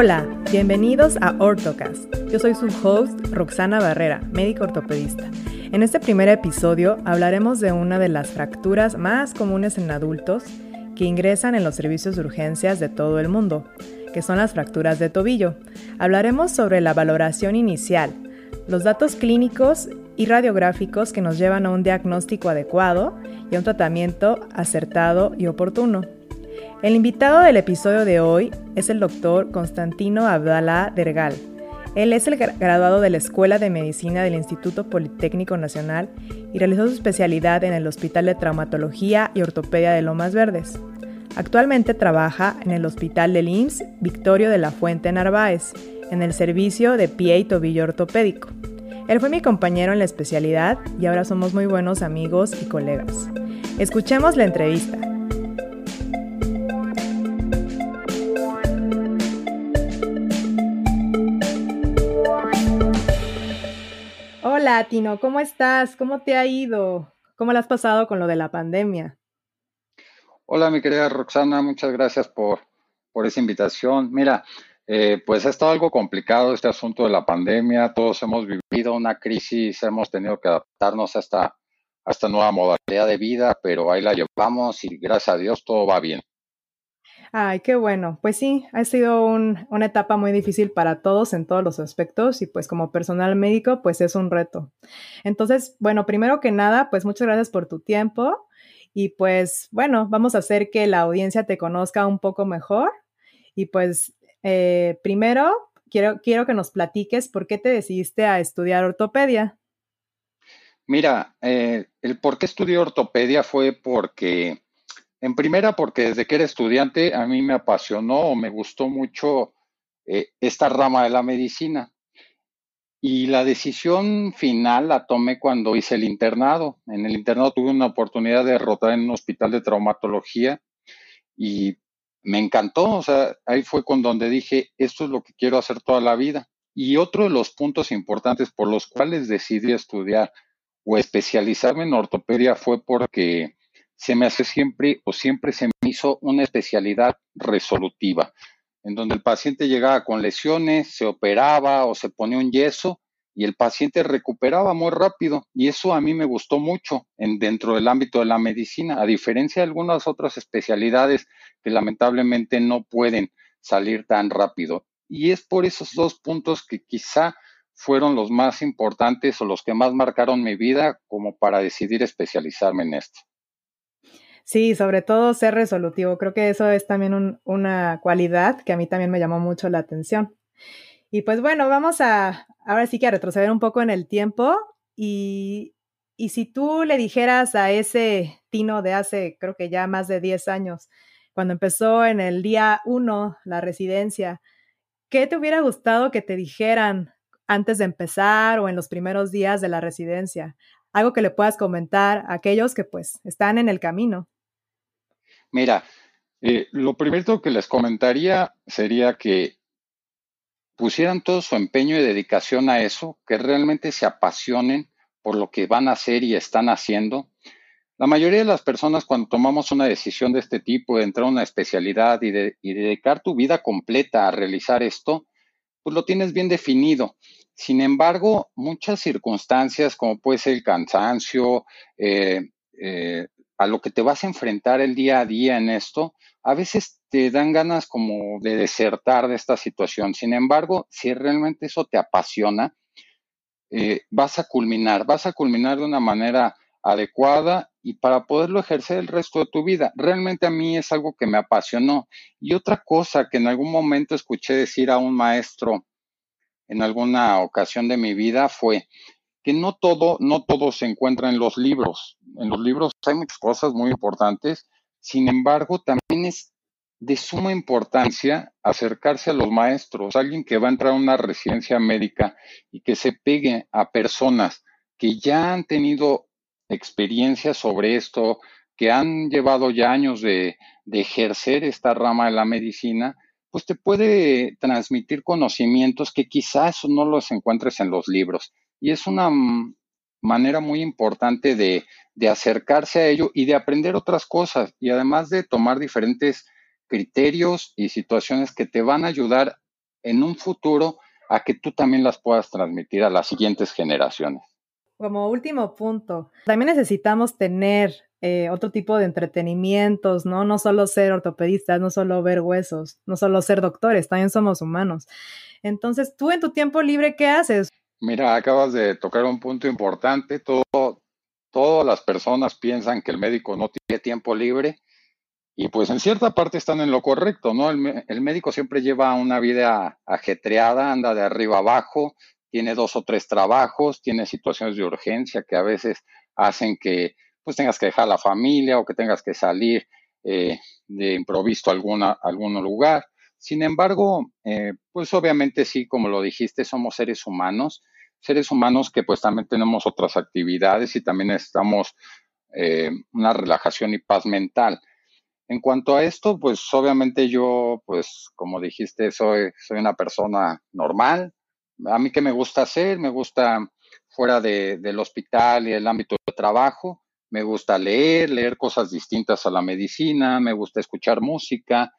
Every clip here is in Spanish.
Hola, bienvenidos a Ortocast. Yo soy su host, Roxana Barrera, médico ortopedista. En este primer episodio hablaremos de una de las fracturas más comunes en adultos que ingresan en los servicios de urgencias de todo el mundo, que son las fracturas de tobillo. Hablaremos sobre la valoración inicial, los datos clínicos y radiográficos que nos llevan a un diagnóstico adecuado y a un tratamiento acertado y oportuno. El invitado del episodio de hoy es el doctor Constantino Abdalá Dergal. Él es el graduado de la Escuela de Medicina del Instituto Politécnico Nacional y realizó su especialidad en el Hospital de Traumatología y Ortopedia de Lomas Verdes. Actualmente trabaja en el Hospital del IMSS Victorio de la Fuente Narváez, en el servicio de pie y tobillo ortopédico. Él fue mi compañero en la especialidad y ahora somos muy buenos amigos y colegas. Escuchemos la entrevista. Hola, Tino, ¿cómo estás? ¿Cómo te ha ido? ¿Cómo le has pasado con lo de la pandemia? Hola, mi querida Roxana, muchas gracias por, por esa invitación. Mira, eh, pues ha estado algo complicado este asunto de la pandemia. Todos hemos vivido una crisis, hemos tenido que adaptarnos a esta, a esta nueva modalidad de vida, pero ahí la llevamos y gracias a Dios todo va bien. Ay, qué bueno. Pues sí, ha sido una etapa muy difícil para todos en todos los aspectos y pues como personal médico pues es un reto. Entonces, bueno, primero que nada, pues muchas gracias por tu tiempo y pues bueno, vamos a hacer que la audiencia te conozca un poco mejor y pues eh, primero quiero, quiero que nos platiques por qué te decidiste a estudiar ortopedia. Mira, eh, el por qué estudié ortopedia fue porque en primera, porque desde que era estudiante a mí me apasionó o me gustó mucho eh, esta rama de la medicina. Y la decisión final la tomé cuando hice el internado. En el internado tuve una oportunidad de rotar en un hospital de traumatología y me encantó. O sea, ahí fue con donde dije, esto es lo que quiero hacer toda la vida. Y otro de los puntos importantes por los cuales decidí estudiar o especializarme en ortopedia fue porque se me hace siempre o siempre se me hizo una especialidad resolutiva, en donde el paciente llegaba con lesiones, se operaba o se ponía un yeso y el paciente recuperaba muy rápido. Y eso a mí me gustó mucho en, dentro del ámbito de la medicina, a diferencia de algunas otras especialidades que lamentablemente no pueden salir tan rápido. Y es por esos dos puntos que quizá fueron los más importantes o los que más marcaron mi vida como para decidir especializarme en esto. Sí, sobre todo ser resolutivo. Creo que eso es también una cualidad que a mí también me llamó mucho la atención. Y pues bueno, vamos a ahora sí que a retroceder un poco en el tiempo y, y si tú le dijeras a ese Tino de hace creo que ya más de 10 años, cuando empezó en el día 1 la residencia, ¿qué te hubiera gustado que te dijeran antes de empezar o en los primeros días de la residencia? Algo que le puedas comentar a aquellos que pues están en el camino. Mira, eh, lo primero que les comentaría sería que pusieran todo su empeño y dedicación a eso, que realmente se apasionen por lo que van a hacer y están haciendo. La mayoría de las personas cuando tomamos una decisión de este tipo, de entrar a una especialidad y, de, dedicar tu vida completa a realizar esto, pues lo tienes bien definido. Sin embargo, muchas circunstancias, como puede ser el cansancio, eh, eh, a lo que te vas a enfrentar el día a día en esto, a veces te dan ganas como de desertar de esta situación. Sin embargo, si realmente eso te apasiona, eh, vas a culminar, vas a culminar de una manera adecuada y para poderlo ejercer el resto de tu vida. Realmente a mí es algo que me apasionó. Y otra cosa que en algún momento escuché decir a un maestro en alguna ocasión de mi vida fue, que no todo, no todo se encuentra en los libros. En los libros hay muchas cosas muy importantes, sin embargo, también es de suma importancia acercarse a los maestros, alguien que va a entrar a una residencia médica y que se pegue a personas que ya han tenido experiencia sobre esto, que han llevado ya años de, de ejercer esta rama de la medicina, pues te puede transmitir conocimientos que quizás no los encuentres en los libros. Y es una manera muy importante de, acercarse a ello y de aprender otras cosas y además de tomar diferentes criterios y situaciones que te van a ayudar en un futuro a que tú también las puedas transmitir a las siguientes generaciones. Como último punto, también necesitamos tener eh, otro tipo de entretenimientos, ¿no? No solo ser ortopedistas, no solo ver huesos, no solo ser doctores, también somos humanos. Entonces, tú en tu tiempo libre, ¿qué haces? Mira, acabas de tocar un punto importante. Todo, todas las personas piensan que el médico no tiene tiempo libre y pues en cierta parte están en lo correcto, ¿no? El, médico siempre lleva una vida ajetreada, anda de arriba abajo, tiene dos o tres trabajos, tiene situaciones de urgencia que a veces hacen que pues tengas que dejar la familia o que tengas que salir eh, de improviso a alguna, algún lugar. Sin embargo, eh, pues obviamente sí, como lo dijiste, somos seres humanos, seres humanos que pues también tenemos otras actividades y también necesitamos eh, una relajación y paz mental. En cuanto a esto, pues obviamente yo, pues como dijiste, soy, soy una persona normal, a mí qué me gusta hacer, me gusta fuera del hospital y el ámbito de trabajo, me gusta leer, leer cosas distintas a la medicina, me gusta escuchar música.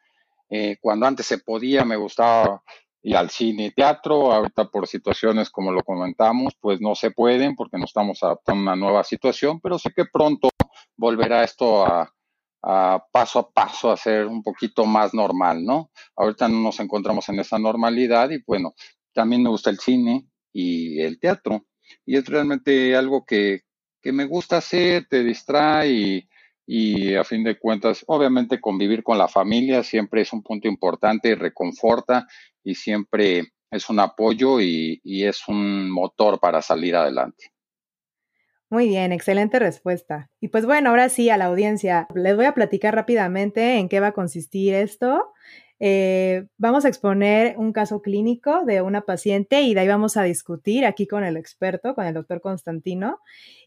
Eh, cuando antes se podía, me gustaba ir al cine y teatro. Ahorita por situaciones como lo comentamos, pues no se pueden porque no estamos adaptando a una nueva situación, pero sé que pronto volverá esto a, paso a paso a ser un poquito más normal, ¿no? Ahorita no nos encontramos en esa normalidad y bueno, también me gusta el cine y el teatro. Y es realmente algo que, me gusta hacer, te distrae y, a fin de cuentas, obviamente convivir con la familia siempre es un punto importante, reconforta y siempre es un apoyo y, y es un motor para salir adelante. Muy bien, excelente respuesta. Y pues bueno, ahora sí a la audiencia, les voy a platicar rápidamente en qué va a consistir esto. Eh, vamos a exponer un caso clínico de una paciente y de ahí vamos a discutir aquí con el experto, con el doctor Constantino.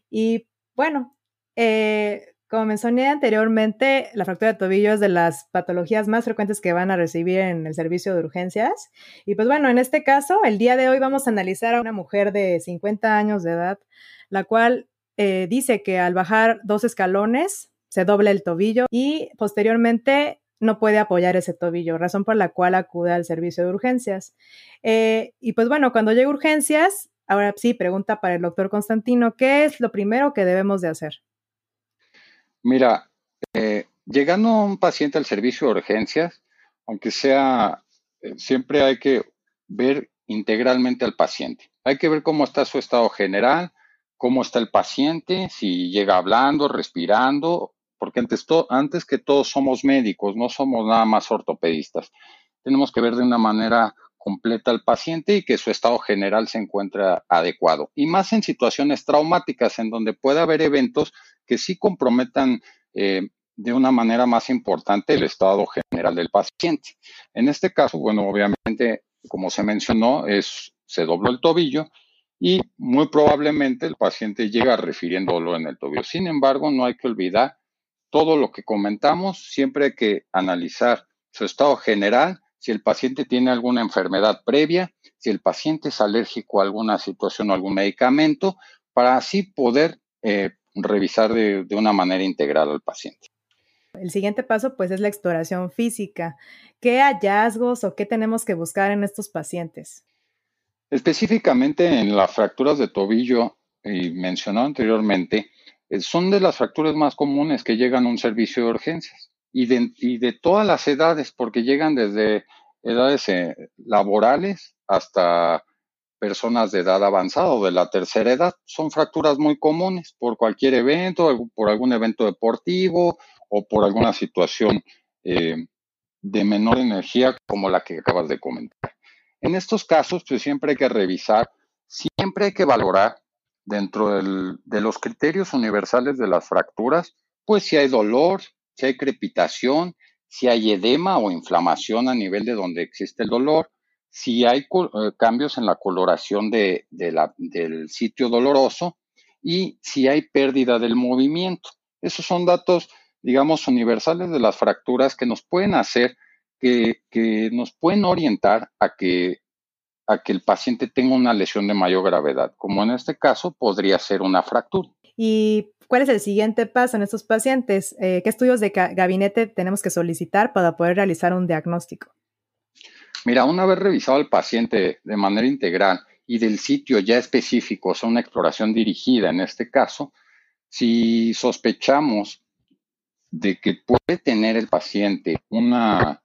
Y bueno, eh, como mencioné anteriormente, la fractura de tobillo es de las patologías más frecuentes que van a recibir en el servicio de urgencias. Y pues bueno, en este caso, el día de hoy vamos a analizar a una mujer de 50 años de edad, la cual eh, dice que al bajar dos escalones se dobla el tobillo y posteriormente no puede apoyar ese tobillo, razón por la cual acude al servicio de urgencias. Eh, y pues bueno, cuando llega urgencias, ahora sí, pregunta para el doctor Constantino, ¿qué es lo primero que debemos de hacer? Mira, eh, llegando un paciente al servicio de urgencias, aunque sea, eh, siempre hay que ver integralmente al paciente. Hay que ver cómo está su estado general, cómo está el paciente, si llega hablando, respirando porque antes, antes que todos somos médicos, no somos nada más ortopedistas. Tenemos que ver de una manera completa al paciente y que su estado general se encuentre adecuado. Y más en situaciones traumáticas, en donde puede haber eventos que sí comprometan eh, de una manera más importante el estado general del paciente. En este caso, bueno, obviamente, como se mencionó, es, se dobló el tobillo y muy probablemente el paciente llega refiriéndolo en el tobillo. Sin embargo, no hay que olvidar todo lo que comentamos, siempre hay que analizar su estado general, si el paciente tiene alguna enfermedad previa, si el paciente es alérgico a alguna situación o algún medicamento, para así poder eh, revisar de, de una manera integral al paciente. El siguiente paso, pues, es la exploración física. ¿Qué hallazgos o qué tenemos que buscar en estos pacientes? Específicamente en las fracturas de tobillo, y mencionado anteriormente, eh, son de las fracturas más comunes que llegan a un servicio de urgencias y de, todas las edades, porque llegan desde edades eh, laborales hasta personas de edad avanzada o de la tercera edad. Son fracturas muy comunes por cualquier evento, por algún evento deportivo o por alguna situación eh, de menor energía como la que acabas de comentar. En estos casos, pues siempre hay que revisar, siempre hay que valorar dentro de los criterios universales de las fracturas, pues si hay dolor, si hay crepitación, si hay edema o inflamación a nivel de donde existe el dolor, si hay eh, cambios en la coloración de, del sitio doloroso y si hay pérdida del movimiento. Esos son datos, digamos, universales de las fracturas que nos pueden hacer, que, que nos pueden orientar a que a que el paciente tenga una lesión de mayor gravedad, como en este caso podría ser una fractura. ¿Y cuál es el siguiente paso en estos pacientes? Eh, ¿Qué estudios de gabinete tenemos que solicitar para poder realizar un diagnóstico? Mira, una vez revisado al paciente de manera integral y del sitio ya específico, o sea, una exploración dirigida en este caso, si sospechamos de que puede tener el paciente una,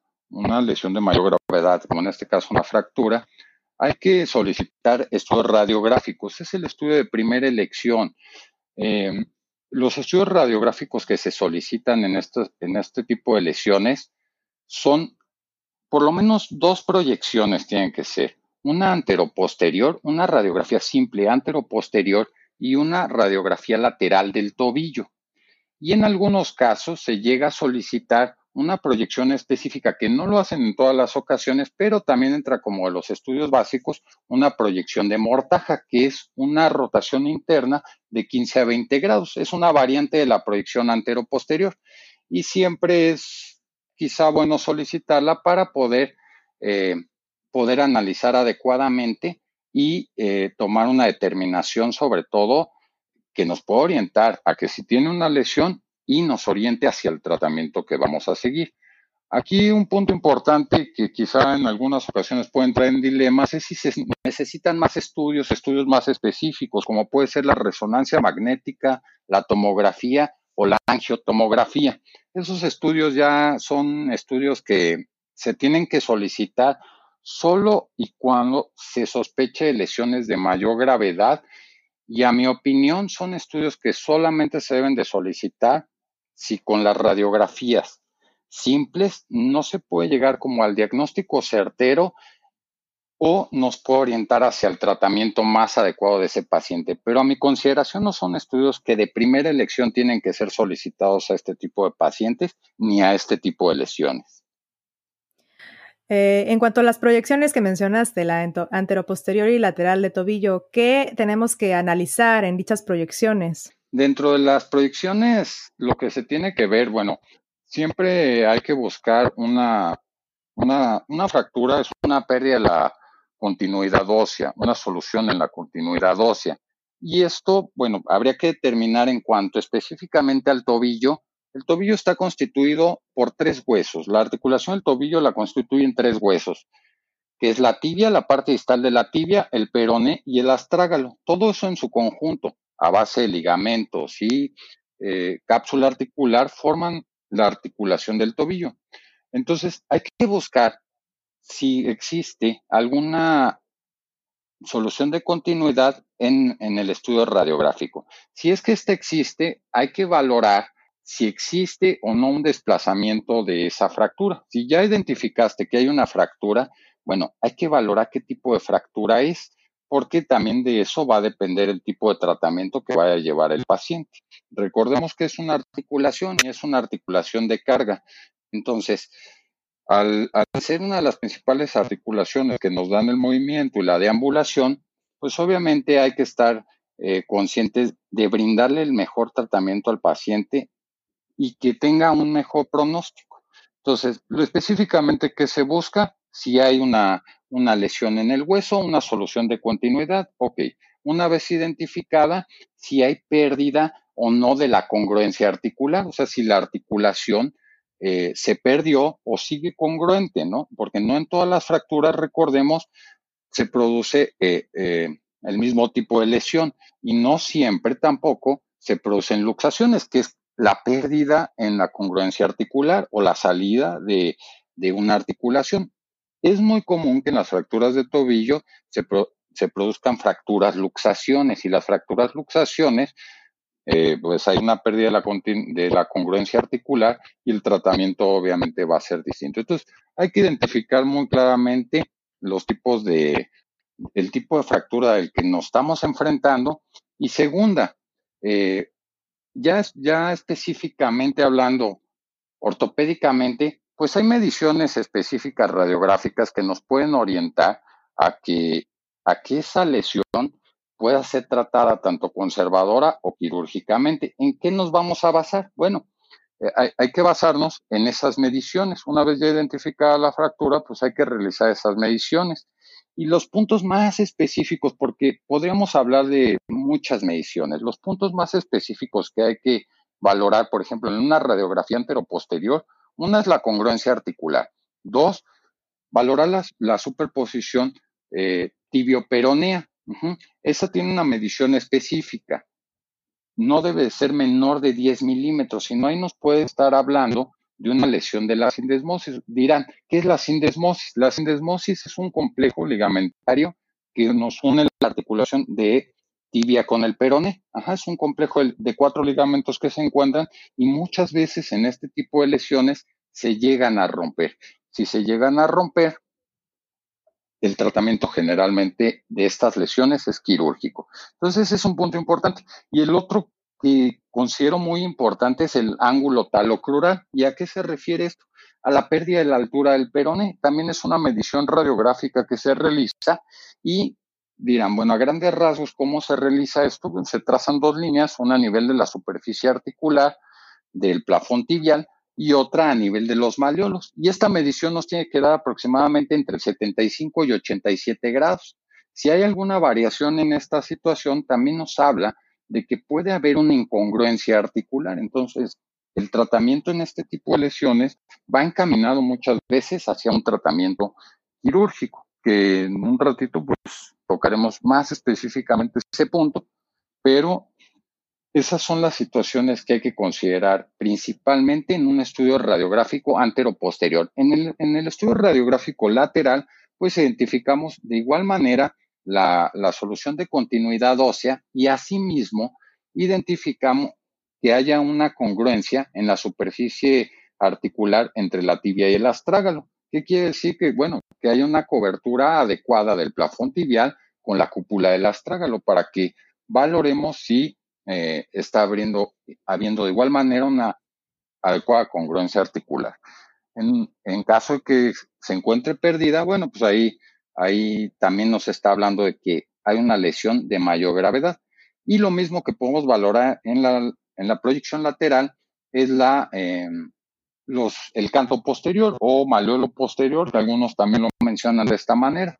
lesión de mayor gravedad, como en este caso una fractura, hay que solicitar estudios radiográficos. Es el estudio de primera elección. Eh, los estudios radiográficos que se solicitan en en este tipo de lesiones son por lo menos dos proyecciones tienen que ser. Una anteroposterior, una radiografía simple anteroposterior y una radiografía lateral del tobillo. Y en algunos casos se llega a solicitar una proyección específica que no lo hacen en todas las ocasiones, pero también entra como los estudios básicos una proyección de mortaja, que es una rotación interna de 15 a 20 grados. Es una variante de la proyección anteroposterior y siempre es quizá bueno solicitarla para poder, eh, poder analizar adecuadamente y eh, tomar una determinación sobre todo que nos pueda orientar a que si tiene una lesión y nos oriente hacia el tratamiento que vamos a seguir. Aquí un punto importante que quizá en algunas ocasiones puede entrar en dilemas es si se necesitan más estudios, estudios más específicos, como puede ser la resonancia magnética, la tomografía o la angiotomografía. Esos estudios ya son estudios que se tienen que solicitar solo y cuando se sospeche lesiones de mayor gravedad y a mi opinión son estudios que solamente se deben de solicitar si con las radiografías simples no se puede llegar como al diagnóstico certero o nos puede orientar hacia el tratamiento más adecuado de ese paciente. Pero a mi consideración no son estudios que de primera elección tienen que ser solicitados a este tipo de pacientes ni a este tipo de lesiones. Eh, en cuanto a las proyecciones que mencionaste, la anteroposterior y lateral de tobillo, ¿qué tenemos que analizar en dichas proyecciones? Dentro de las proyecciones, lo que se tiene que ver, bueno, siempre hay que buscar una, una, una fractura, es una pérdida de la continuidad ósea, una solución en la continuidad ósea. Y esto, bueno, habría que determinar en cuanto específicamente al tobillo. El tobillo está constituido por tres huesos. La articulación del tobillo la constituyen tres huesos, que es la tibia, la parte distal de la tibia, el perone y el astrágalo. Todo eso en su conjunto, a base de ligamentos y eh, cápsula articular, forman la articulación del tobillo. Entonces, hay que buscar si existe alguna solución de continuidad en, el estudio radiográfico. Si es que este existe, hay que valorar si existe o no un desplazamiento de esa fractura. Si ya identificaste que hay una fractura, bueno, hay que valorar qué tipo de fractura es, porque también de eso va a depender el tipo de tratamiento que vaya a llevar el paciente. Recordemos que es una articulación y es una articulación de carga. Entonces, al, ser una de las principales articulaciones que nos dan el movimiento y la deambulación, pues obviamente hay que estar eh, conscientes de brindarle el mejor tratamiento al paciente y que tenga un mejor pronóstico. Entonces, lo específicamente que se busca, si hay una, una lesión en el hueso, una solución de continuidad, ok. Una vez identificada, si hay pérdida o no de la congruencia articular, o sea, si la articulación eh, se perdió o sigue congruente, ¿no? Porque no en todas las fracturas, recordemos, se produce eh, eh, el mismo tipo de lesión y no siempre tampoco se producen luxaciones, que es la pérdida en la congruencia articular o la salida de, una articulación. Es muy común que en las fracturas de tobillo se, se produzcan fracturas luxaciones y las fracturas luxaciones eh, pues hay una pérdida de la, de la congruencia articular y el tratamiento obviamente va a ser distinto. Entonces, hay que identificar muy claramente los tipos de, el tipo de fractura del que nos estamos enfrentando. Y segunda, eh, ya, ya específicamente hablando ortopédicamente, pues hay mediciones específicas radiográficas que nos pueden orientar a que, a que esa lesión pueda ser tratada tanto conservadora o quirúrgicamente. ¿En qué nos vamos a basar? Bueno, eh, hay, que basarnos en esas mediciones. Una vez ya identificada la fractura, pues hay que realizar esas mediciones. Y los puntos más específicos, porque podríamos hablar de muchas mediciones, los puntos más específicos que hay que valorar, por ejemplo, en una radiografía anteroposterior, una es la congruencia articular. Dos, valorar la, superposición eh, tibio-peronea. Esa tiene una medición específica. No debe ser menor de 10 milímetros, si no ahí nos puede estar hablando de una lesión de la sindesmosis. Dirán, ¿qué es la sindesmosis? La sindesmosis es un complejo ligamentario que nos une la articulación de tibia con el perone. Ajá, es un complejo de cuatro ligamentos que se encuentran y muchas veces en este tipo de lesiones se llegan a romper. Si se llegan a romper, el tratamiento generalmente de estas lesiones es quirúrgico. Entonces, ese es un punto importante. Y el otro que considero muy importante es el ángulo talocrural. ¿Y a qué se refiere esto? A la pérdida de la altura del perone. También es una medición radiográfica que se realiza y dirán, bueno, a grandes rasgos, ¿cómo se realiza esto? se trazan dos líneas, una a nivel de la superficie articular del plafón tibial y otra a nivel de los malleolos. Y esta medición nos tiene que dar aproximadamente entre 75 y 87 grados. Si hay alguna variación en esta situación, también nos habla de que puede haber una incongruencia articular. Entonces, el tratamiento en este tipo de lesiones va encaminado muchas veces hacia un tratamiento quirúrgico, que en un ratito pues tocaremos más específicamente ese punto, pero esas son las situaciones que hay que considerar principalmente en un estudio radiográfico antero-posterior. En el, en el estudio radiográfico lateral, pues identificamos de igual manera la, solución de continuidad ósea y asimismo identificamos que haya una congruencia en la superficie articular entre la tibia y el astrágalo. ¿Qué quiere decir? Que, bueno, que haya una cobertura adecuada del plafón tibial con la cúpula del astrágalo para que valoremos si eh, está abriendo, habiendo de igual manera una adecuada congruencia articular. En, en, caso de que se encuentre perdida, bueno, pues ahí ahí también nos está hablando de que hay una lesión de mayor gravedad. Y lo mismo que podemos valorar en la, en la proyección lateral es la, em, los, el canto posterior o maleolo posterior, que algunos también lo mencionan de esta manera.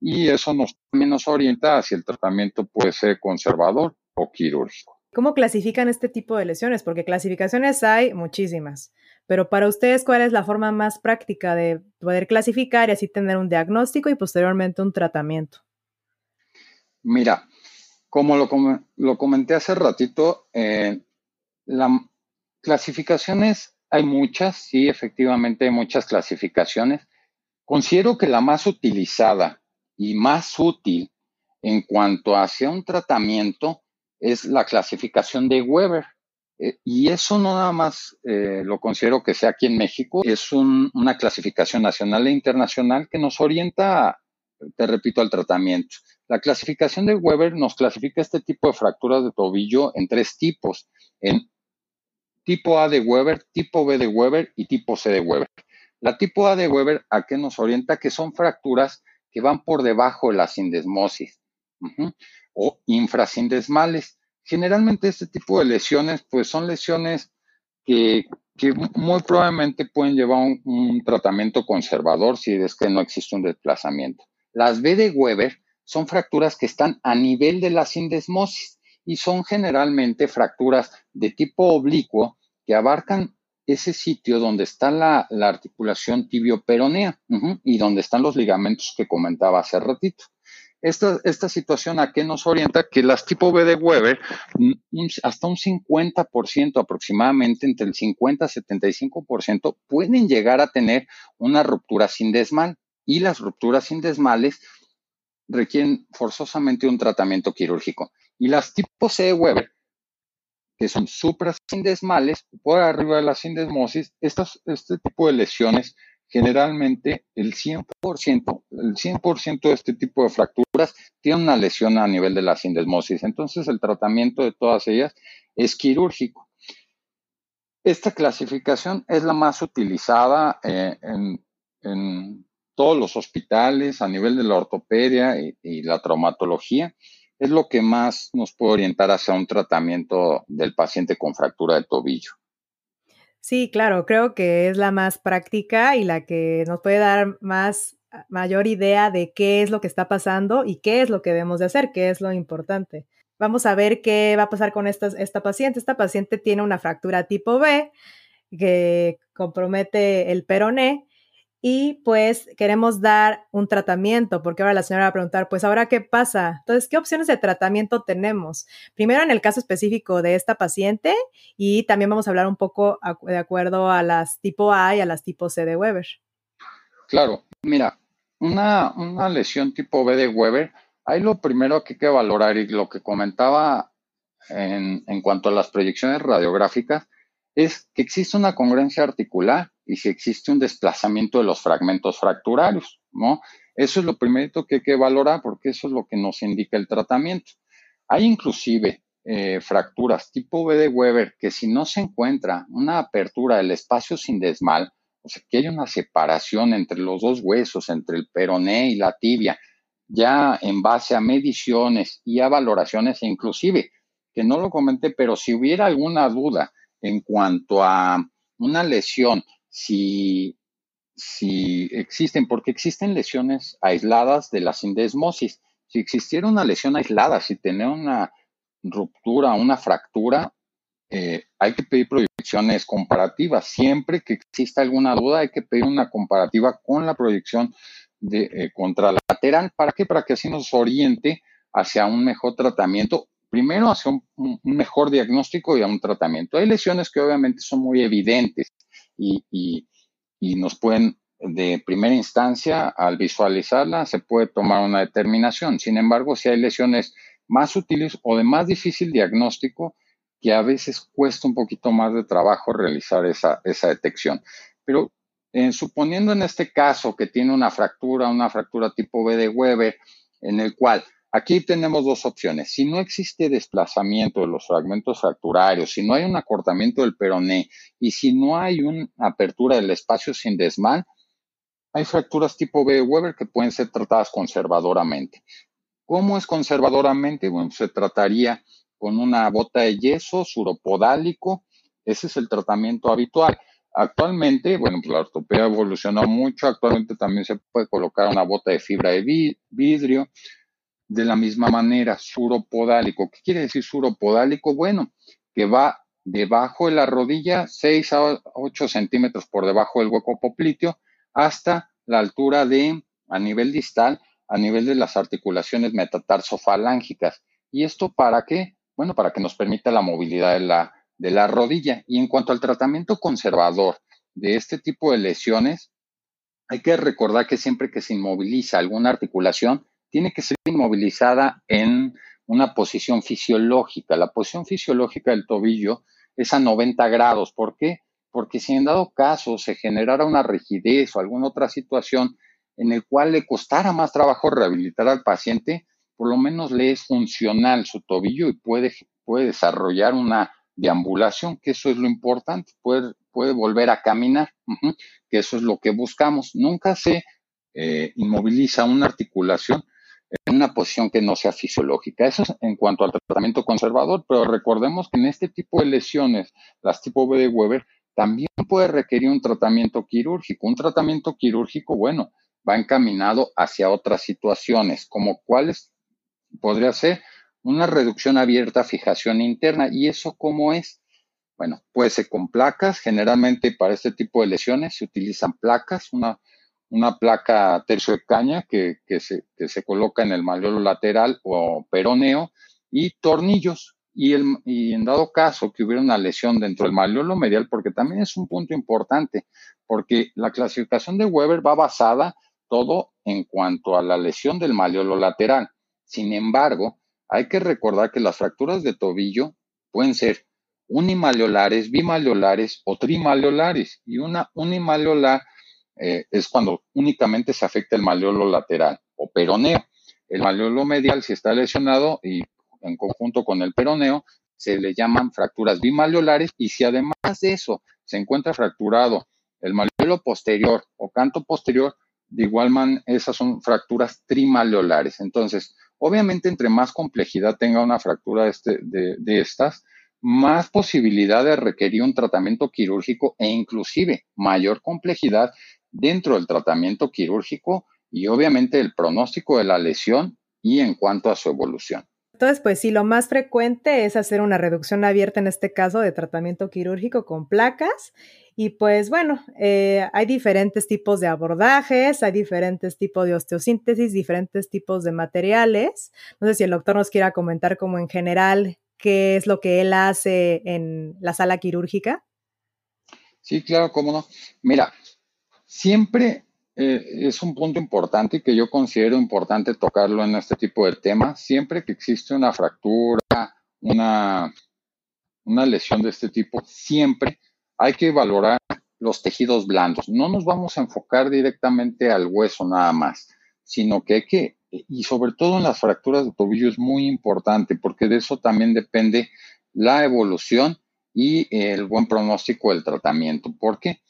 Y eso nos, también nos orienta si el tratamiento puede ser conservador o quirúrgico. ¿Cómo clasifican este tipo de lesiones? Porque clasificaciones hay muchísimas. Pero para ustedes, ¿cuál es la forma más práctica de poder clasificar y así tener un diagnóstico y posteriormente un tratamiento? Mira, como lo, comenté hace ratito, eh, las clasificaciones hay muchas, sí, efectivamente hay muchas clasificaciones. Considero que la más utilizada y más útil en cuanto hacia un tratamiento es la clasificación de Weber. Eh, y eso no nada más eh, lo considero que sea aquí en México, es una clasificación nacional e internacional que nos orienta, te repito, al tratamiento. La clasificación de Weber nos clasifica este tipo de fracturas de tobillo en tres tipos, en tipo A de Weber, tipo B de Weber y tipo C de Weber. La tipo A de Weber, ¿a qué nos orienta? Que son fracturas que van por debajo de la sindesmosis o infrasindesmales generalmente este tipo de lesiones, pues son lesiones que, muy probablemente pueden llevar un, un, tratamiento conservador si es que no existe un desplazamiento. Las B de Weber son fracturas que están a nivel de la sindesmosis y son generalmente fracturas de tipo oblicuo que abarcan ese sitio donde está la, articulación tibio-peronea y donde están los ligamentos que comentaba hace ratito. Esta, situación a qué nos orienta que las tipo B de Weber, hasta un 50% aproximadamente, entre el 50 y 75%, pueden llegar a tener una ruptura sin desmal. Y las rupturas sin desmales requieren forzosamente un tratamiento quirúrgico. Y las tipo C de Weber, que son suprasindesmales, por arriba de la sindesmosis, estas, este tipo de lesiones generalmente el 100%, el 100% de este tipo de fracturas tiene una lesión a nivel de la sindesmosis. Entonces, el tratamiento de todas ellas es quirúrgico. Esta clasificación es la más utilizada eh, en, todos los hospitales a nivel de la ortopedia y la traumatología. Es lo que más nos puede orientar hacia un tratamiento del paciente con fractura de tobillo. Sí, claro, creo que es la más práctica y la que nos puede dar más ah, mayor idea de qué es lo que está pasando y qué es lo que debemos de hacer, qué es lo importante. Vamos a ver qué va a pasar con esta, esta paciente. Esta paciente tiene una fractura tipo B que compromete el peroné y pues queremos dar un tratamiento, porque ahora la señora va a preguntar, pues ahora qué pasa. Entonces, ¿qué opciones de tratamiento tenemos? Primero en el caso específico de esta paciente y también vamos a hablar un poco de acuerdo a las tipo A y a las tipo C de Weber. Claro, mira, una, una lesión tipo B de Weber, hay lo primero que hay que valorar y lo que comentaba en, en cuanto a las proyecciones radiográficas, es que existe una congruencia articular y si existe un desplazamiento de los fragmentos fracturarios, ¿no? Eso es lo primero que hay que valorar porque eso es lo que nos indica el tratamiento. Hay inclusive eh, fracturas tipo B de Weber que si no se encuentra una apertura del espacio sindesmal, o sea, que hay una separación entre los dos huesos, entre el peroné y la tibia, ya en base a mediciones y a valoraciones, inclusive, que no lo comenté, pero si hubiera alguna duda en cuanto a una lesión, si, si existen, porque existen lesiones aisladas de la sindesmosis. Si existiera una lesión aislada, si tiene una ruptura, una fractura, eh, hay que pedir proyecciones comparativas. Siempre que exista alguna duda, hay que pedir una comparativa con la proyección de, eh, contralateral. ¿Para qué? Para que así nos oriente hacia un mejor tratamiento primero hacia un, mejor diagnóstico y a un tratamiento. Hay lesiones que obviamente son muy evidentes y, nos pueden, de primera instancia, al visualizarla, se puede tomar una determinación. Sin embargo, si hay lesiones más sutiles o de más difícil diagnóstico, que a veces cuesta un poquito más de trabajo realizar esa, esa detección. Pero eh, suponiendo en este caso que tiene una fractura, una fractura tipo B de Weber, en el cual Aquí tenemos dos opciones. Si no existe desplazamiento de los fragmentos fracturarios, si no hay un acortamiento del peroné y si no hay una apertura del espacio sin desmal, hay fracturas tipo B Weber que pueden ser tratadas conservadoramente. ¿Cómo es conservadoramente? Bueno, se trataría con una bota de yeso suropodálico. Ese es el tratamiento habitual. Actualmente, bueno, pues la ortopedia evolucionó mucho. Actualmente también se puede colocar una bota de fibra de vidrio de la misma manera, suropodálico. ¿Qué quiere decir suropodálico? Bueno, que va debajo de la rodilla, 6 a 8 centímetros por debajo del hueco popliteo, hasta la altura de, a nivel distal, a nivel de las articulaciones metatarsofalángicas. ¿Y esto para qué? Bueno, para que nos permita la movilidad de la, de la rodilla. Y en cuanto al tratamiento conservador de este tipo de lesiones, hay que recordar que siempre que se inmoviliza alguna articulación, tiene que ser inmovilizada en una posición fisiológica. La posición fisiológica del tobillo es a 90 grados. ¿Por qué? Porque si en dado caso se generara una rigidez o alguna otra situación en el cual le costara más trabajo rehabilitar al paciente, por lo menos le es funcional su tobillo y puede, puede desarrollar una deambulación, que eso es lo importante, puede, volver a caminar, que eso es lo que buscamos. Nunca se eh, inmoviliza una articulación en una posición que no sea fisiológica. Eso es en cuanto al tratamiento conservador, pero recordemos que en este tipo de lesiones, las tipo B de Weber, también puede requerir un tratamiento quirúrgico. Un tratamiento quirúrgico, bueno, va encaminado hacia otras situaciones, como cuáles podría ser una reducción abierta, fijación interna. ¿Y eso cómo es? Bueno, puede ser con placas. Generalmente para este tipo de lesiones se utilizan placas, una una placa tercio de caña que, se, se, coloca en el malleolo lateral o peroneo y tornillos. Y, el, y en dado caso que hubiera una lesión dentro del malleolo medial, porque también es un punto importante, porque la clasificación de Weber va basada todo en cuanto a la lesión del malleolo lateral. Sin embargo, hay que recordar que las fracturas de tobillo pueden ser unimaleolares, bimaleolares o trimaleolares. Y una unimaleolar eh, es cuando únicamente se afecta el maleolo lateral o peroneo. El maleolo medial, si está lesionado y en conjunto con el peroneo, se le llaman fracturas bimaleolares y si además de eso se encuentra fracturado el maleolo posterior o canto posterior, de igual manera, esas son fracturas trimaleolares. Entonces, obviamente, entre más complejidad tenga una fractura este, de, de estas, más posibilidad de requerir un tratamiento quirúrgico e inclusive mayor complejidad dentro del tratamiento quirúrgico y obviamente el pronóstico de la lesión y en cuanto a su evolución. Entonces, pues sí, lo más frecuente es hacer una reducción abierta, en este caso, de tratamiento quirúrgico con placas Y pues bueno, eh, hay diferentes tipos de abordajes, hay diferentes tipos de osteosíntesis, diferentes tipos de materiales. No sé si el doctor nos quiera comentar como en general qué es lo que él hace en la sala quirúrgica. Sí, claro, cómo no. Mira, siempre eh, es un punto importante que yo considero importante tocarlo en este tipo de temas. Siempre que existe una fractura, una, una lesión de este tipo, siempre hay que valorar los tejidos blandos. No nos vamos a enfocar directamente al hueso nada más, sino que hay que, y sobre todo en las fracturas de tobillo es muy importante porque de eso también depende la evolución y el buen pronóstico del tratamiento. Porque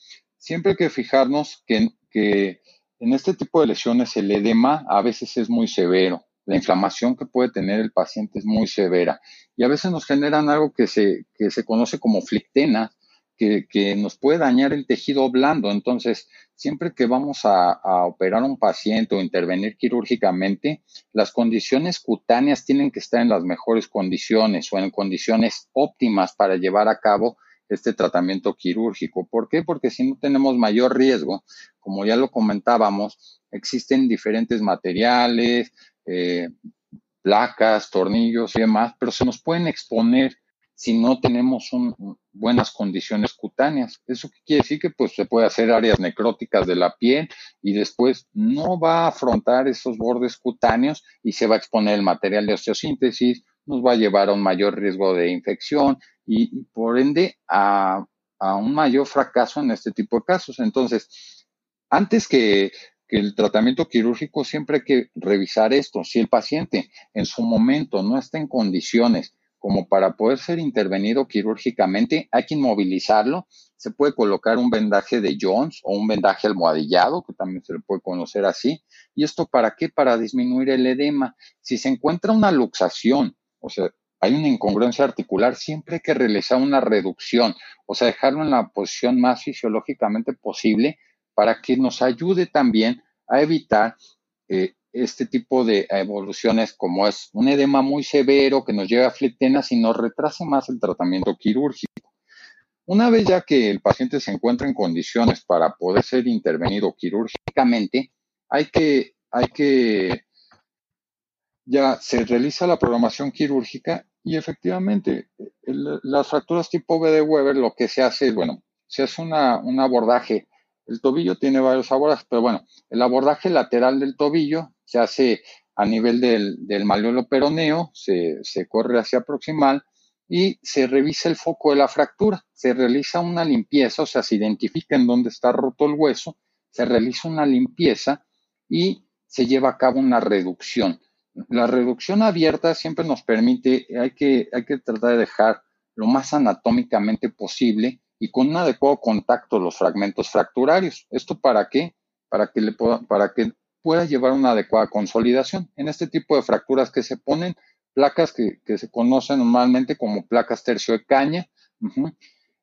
siempre hay que fijarnos que, que en este tipo de lesiones el edema a veces es muy severo. La inflamación que puede tener el paciente es muy severa y a veces nos generan algo que se, que se conoce como flictena, que, nos puede dañar el tejido blando. Entonces, siempre que vamos a, a, operar a un paciente o intervenir quirúrgicamente, las condiciones cutáneas tienen que estar en las mejores condiciones o en condiciones óptimas para llevar a cabo este tratamiento quirúrgico. ¿Por qué? Porque si no tenemos mayor riesgo, como ya lo comentábamos, existen diferentes materiales, eh, placas, tornillos y demás, pero se nos pueden exponer si no tenemos buenas condiciones cutáneas. ¿Eso quiere decir? Que pues se puede hacer áreas necróticas de la piel y después no va a afrontar esos bordes cutáneos y se va a exponer el material de osteosíntesis, nos va a llevar a un mayor riesgo de infección y, por ende a, un mayor fracaso en este tipo de casos. Entonces, antes que que el tratamiento quirúrgico siempre hay que revisar esto. Si el paciente en su momento no está en condiciones como para poder ser intervenido quirúrgicamente, hay que inmovilizarlo. Se puede colocar un vendaje de Jones o un vendaje almohadillado, que también se le puede conocer así. ¿Y esto para qué? Para disminuir el edema. Si se encuentra una luxación, o sea, hay una incongruencia articular, siempre hay que realizar una reducción, o sea, dejarlo en la posición más fisiológicamente posible para que nos ayude también a evitar eh, este tipo de evoluciones como es un edema muy severo que nos lleva a flectenas y nos retrasa más el tratamiento quirúrgico. Una vez ya que el paciente se encuentra en condiciones para poder ser intervenido quirúrgicamente, hay que, hay que, ya se realiza la programación quirúrgica y efectivamente las fracturas tipo B de Weber lo que se hace es, bueno, se hace una, un abordaje. El tobillo tiene varios abordajes, pero bueno, el abordaje lateral del tobillo se hace a nivel del, del malleolo peroneo, se, corre hacia proximal y se revisa el foco de la fractura, se realiza una limpieza, o sea, se identifica en dónde está roto el hueso, se realiza una limpieza y se lleva a cabo una reducción. La reducción abierta siempre nos permite, hay que, hay que tratar de dejar lo más anatómicamente posible y con un adecuado contacto los fragmentos fracturarios. ¿Esto para qué? Para que, le para que pueda llevar una adecuada consolidación. En este tipo de fracturas que se ponen, placas que, se conocen normalmente como placas tercio de caña,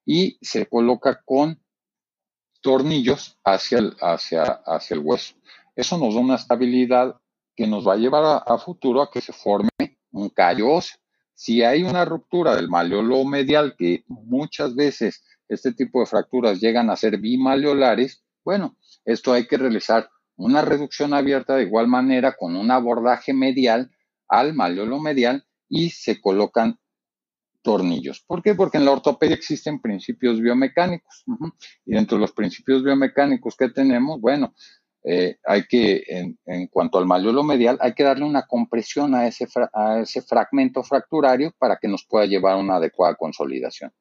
y se coloca con tornillos hacia el, hacia, hacia el hueso. Eso nos da una estabilidad que nos va a llevar a, futuro a que se forme un callo óseo. Si hay una ruptura del maleolo medial, que muchas veces este tipo de fracturas llegan a ser bimaleolares, bueno, esto hay que realizar una reducción abierta de igual manera con un abordaje medial al maleolo medial y se colocan tornillos. ¿Por qué? Porque en la ortopedia existen principios biomecánicos. Y dentro de los principios biomecánicos que tenemos, bueno, eh, hay que, en, cuanto al maleolo medial, hay que darle una compresión a ese, a ese fragmento fracturario para que nos pueda llevar a una adecuada consolidación.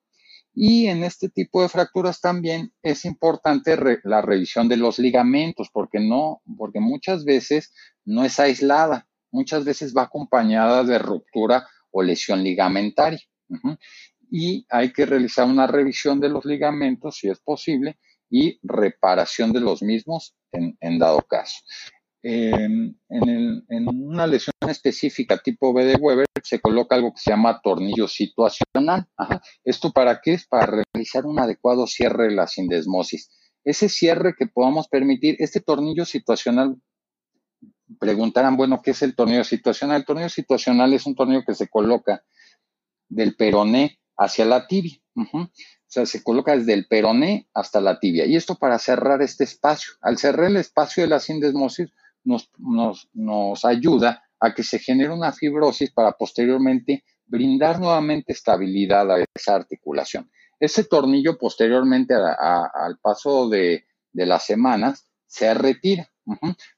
Y en este tipo de fracturas también es importante la revisión de los ligamentos, porque no, porque muchas veces no es aislada, muchas veces va acompañada de ruptura o lesión ligamentaria. Y hay que realizar una revisión de los ligamentos, si es posible, y reparación de los mismos en dado caso en, una lesión específica tipo B de Weber se coloca algo que se llama tornillo situacional. ¿Esto para qué? Es para realizar un adecuado cierre de la sindesmosis. Ese cierre que podamos permitir, este tornillo situacional, preguntarán, bueno, ¿qué es el tornillo situacional? El tornillo situacional es un tornillo que se coloca del peroné hacia la tibia. O sea, se coloca desde el peroné hasta la tibia. Y esto para cerrar este espacio. Al cerrar el espacio de la sindesmosis nos, nos, nos ayuda a que se genere una fibrosis para posteriormente brindar nuevamente estabilidad a esa articulación. Ese tornillo posteriormente al paso de, de, las semanas se retira,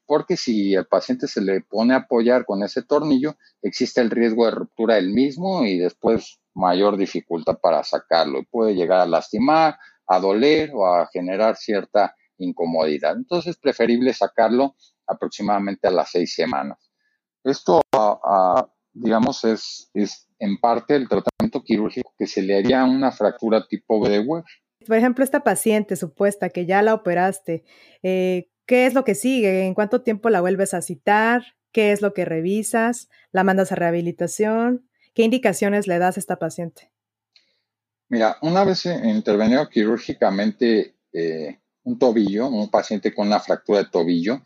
porque si el paciente se le pone a apoyar con ese tornillo, existe el riesgo de ruptura del mismo y después mayor dificultad para sacarlo. Puede llegar a lastimar, a doler o a generar cierta incomodidad. Entonces es preferible sacarlo aproximadamente a las seis semanas. Esto, digamos, es, es en parte el tratamiento quirúrgico que se le haría a una fractura tipo B de Weber. Por ejemplo, esta paciente supuesta que ya la operaste, eh, ¿qué es lo que sigue? ¿En cuánto tiempo la vuelves a citar? ¿Qué es lo que revisas? ¿La mandas a rehabilitación? ¿Qué indicaciones le das a esta paciente? Mira, una vez intervenido quirúrgicamente eh, un tobillo, un paciente con una fractura de tobillo,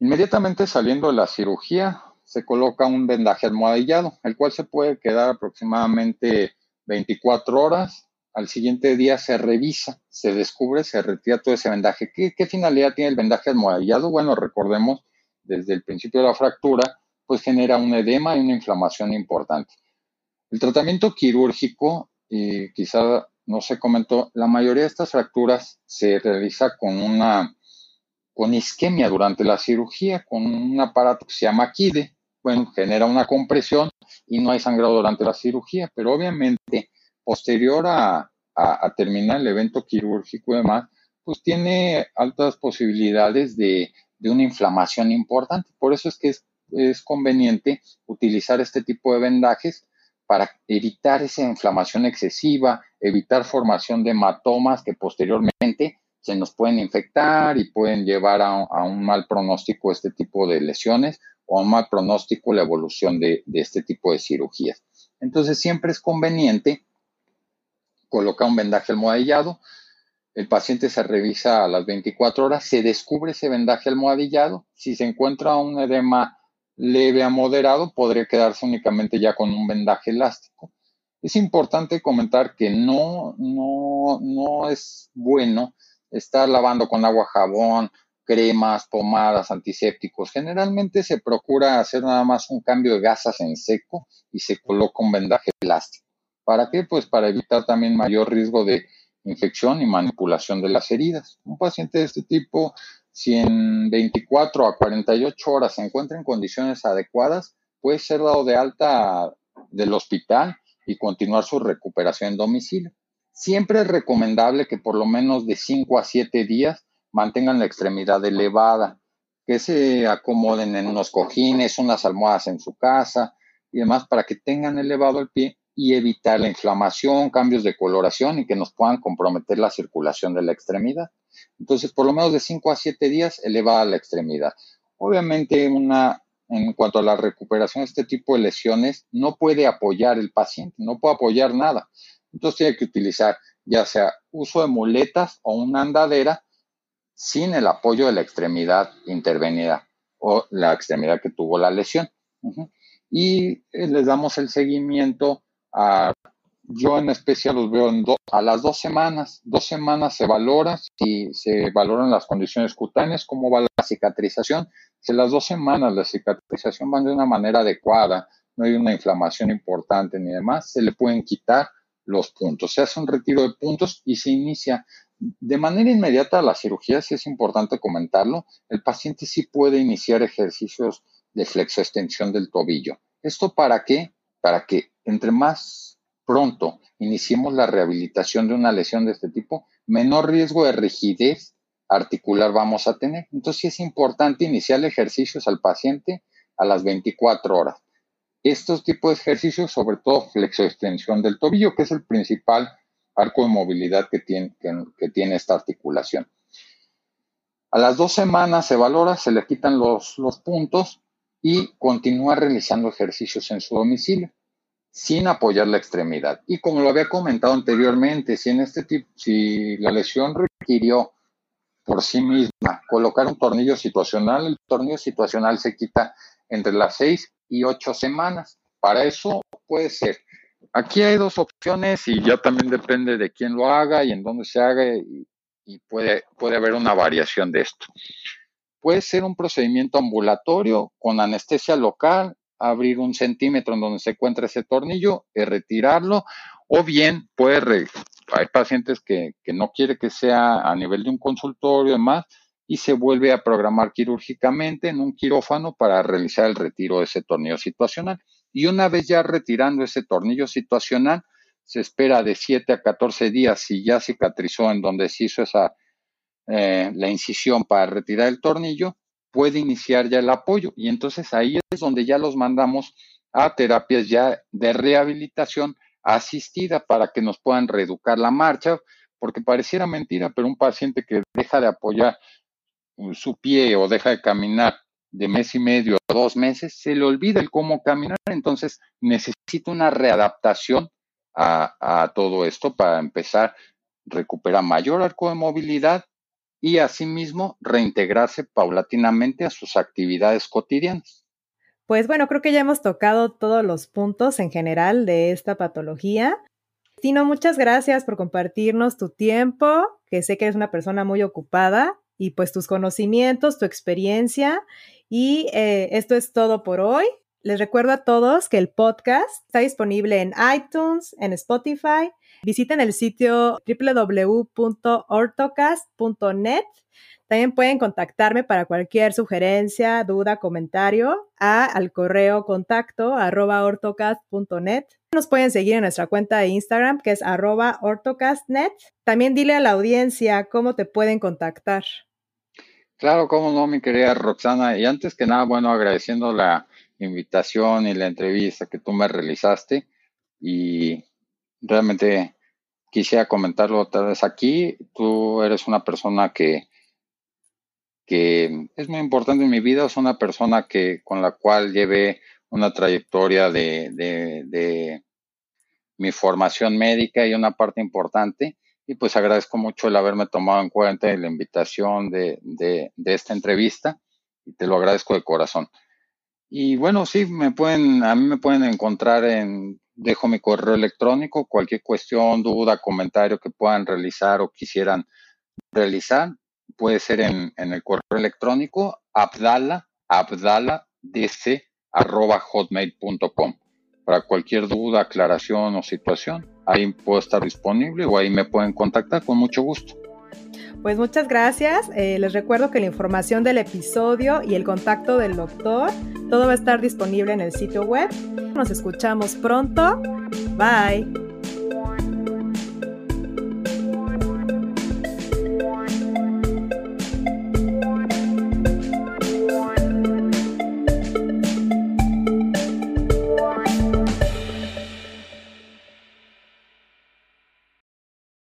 inmediatamente saliendo de la cirugía se coloca un vendaje almohadillado, el cual se puede quedar aproximadamente 24 horas. Al siguiente día se revisa, se descubre, se retira todo ese vendaje. ¿Qué, qué finalidad tiene el vendaje almohadillado? Bueno, recordemos desde el principio de la fractura, pues genera un edema y una inflamación importante. El tratamiento quirúrgico, y quizá no se comentó, la mayoría de estas fracturas se realiza con una con isquemia durante la cirugía, con un aparato que se llama KIDE, bueno, genera una compresión y no hay sangrado durante la cirugía, pero obviamente posterior a, terminar el evento quirúrgico y demás, pues tiene altas posibilidades de, una inflamación importante. Por eso es que es, es conveniente utilizar este tipo de vendajes para evitar esa inflamación excesiva, evitar formación de hematomas que posteriormente se nos pueden infectar y pueden llevar a, a, un mal pronóstico este tipo de lesiones o un mal pronóstico la evolución de, este tipo de cirugías. Entonces siempre es conveniente colocar un vendaje almohadillado, el paciente se revisa a las 24 horas, se descubre ese vendaje almohadillado, si se encuentra un edema leve a moderado, podría quedarse únicamente ya con un vendaje elástico. Es importante comentar que no, no, no es bueno estar lavando con agua jabón cremas, pomadas, antisépticos. Generalmente se procura hacer nada más un cambio de gasas en seco y se coloca un vendaje plástico. ¿Para qué? Pues para evitar también mayor riesgo de infección y manipulación de las heridas. Un paciente de este tipo, si en 24 a 48 horas se encuentra en condiciones adecuadas, puede ser dado de alta del hospital y continuar su recuperación en domicilio. Siempre es recomendable que por lo menos de 5 a 7 días mantengan la extremidad elevada, que se acomoden en unos cojines, unas almohadas en su casa y demás para que tengan elevado el pie y evitar la inflamación, cambios de coloración y que nos puedan comprometer la circulación de la extremidad. Entonces, por lo menos de 5 a 7 días elevada la extremidad. Obviamente, una, en cuanto a la recuperación de este tipo de lesiones, no puede apoyar el paciente, no puede apoyar nada. Entonces, tiene que utilizar ya sea uso de muletas o una andadera sin el apoyo de la extremidad intervenida o la extremidad que tuvo la lesión. Y eh, les damos el seguimiento a, yo en especial los veo a las dos semanas. Dos semanas se valora, si se valoran las condiciones cutáneas, cómo va la cicatrización. Si las dos semanas la cicatrización va de una manera adecuada, no hay una inflamación importante ni demás, se le pueden quitar los puntos. Se hace un retiro de puntos y se inicia de manera inmediata la cirugía, si es importante comentarlo, el paciente sí puede iniciar ejercicios de flexoextensión del tobillo. ¿Esto para qué? Para que entre más pronto iniciemos la rehabilitación de una lesión de este tipo, menor riesgo de rigidez articular vamos a tener. Entonces es importante iniciar ejercicios al paciente a las 24 horas. Estos tipos de ejercicios, sobre todo flexoextensión del tobillo, que es el principal arco de movilidad que tiene, que, tiene esta articulación. A las dos semanas se valora, se le quitan los, los puntos y continúa realizando ejercicios en su domicilio sin apoyar la extremidad. Y como lo había comentado anteriormente, si en este tipo, si la lesión requirió por sí misma colocar un tornillo situacional, el tornillo situacional se quita entre las seis y ocho semanas. Para eso puede ser Aquí hay dos opciones y ya también depende de quién lo haga y en dónde se haga y, puede, puede haber una variación de esto. Puede ser un procedimiento ambulatorio con anestesia local, abrir un centímetro en donde se encuentra ese tornillo y retirarlo, o bien puede, hay pacientes que, que no quiere que sea a nivel de un consultorio y demás, y se vuelve a programar quirúrgicamente en un quirófano para realizar el retiro de ese tornillo situacional. Y una vez ya retirando ese tornillo situacional, se espera de 7 a 14 días si ya cicatrizó en donde se hizo esa, eh, la incisión para retirar el tornillo, puede iniciar ya el apoyo. Y entonces ahí es donde ya los mandamos a terapias ya de rehabilitación asistida para que nos puedan reeducar la marcha, porque pareciera mentira, pero un paciente que deja de apoyar su pie o deja de caminar de mes y medio a dos meses, se le olvida el cómo caminar, entonces necesita una readaptación a, todo esto para empezar a recuperar mayor arco de movilidad y asimismo reintegrarse paulatinamente a sus actividades cotidianas. Pues bueno, creo que ya hemos tocado todos los puntos en general de esta patología. Tino, muchas gracias por compartirnos tu tiempo, que sé que eres una persona muy ocupada y pues tus conocimientos, tu experiencia. Y eh, esto es todo por hoy. Les recuerdo a todos que el podcast está disponible en iTunes, en Spotify. Visiten el sitio www.ortocast.net. También pueden contactarme para cualquier sugerencia, duda, comentario a, al correo contacto arroba ortocast.net. Nos pueden seguir en nuestra cuenta de Instagram que es arroba ortocastnet. También dile a la audiencia cómo te pueden contactar. Claro, cómo no, mi querida Roxana. Y antes que nada, bueno, agradeciendo la invitación y la entrevista que tú me realizaste. Y realmente quisiera comentarlo otra vez aquí. Tú eres una persona que, que es muy importante en mi vida. Es una persona que, con la cual llevé una trayectoria de, de, de mi formación médica y una parte importante y pues agradezco mucho el haberme tomado en cuenta y la invitación de, de, esta entrevista y te lo agradezco de corazón. Y bueno, sí, me pueden, a mí me pueden encontrar en, dejo mi correo electrónico, cualquier cuestión, duda, comentario que puedan realizar o quisieran realizar, puede ser en, en el correo electrónico abdala, arroba hotmail.com para cualquier duda, aclaración o situación. Ahí puedo estar disponible o ahí me pueden contactar con mucho gusto. Pues muchas gracias. Eh, les recuerdo que la información del episodio y el contacto del doctor, todo va a estar disponible en el sitio web. Nos escuchamos pronto. Bye.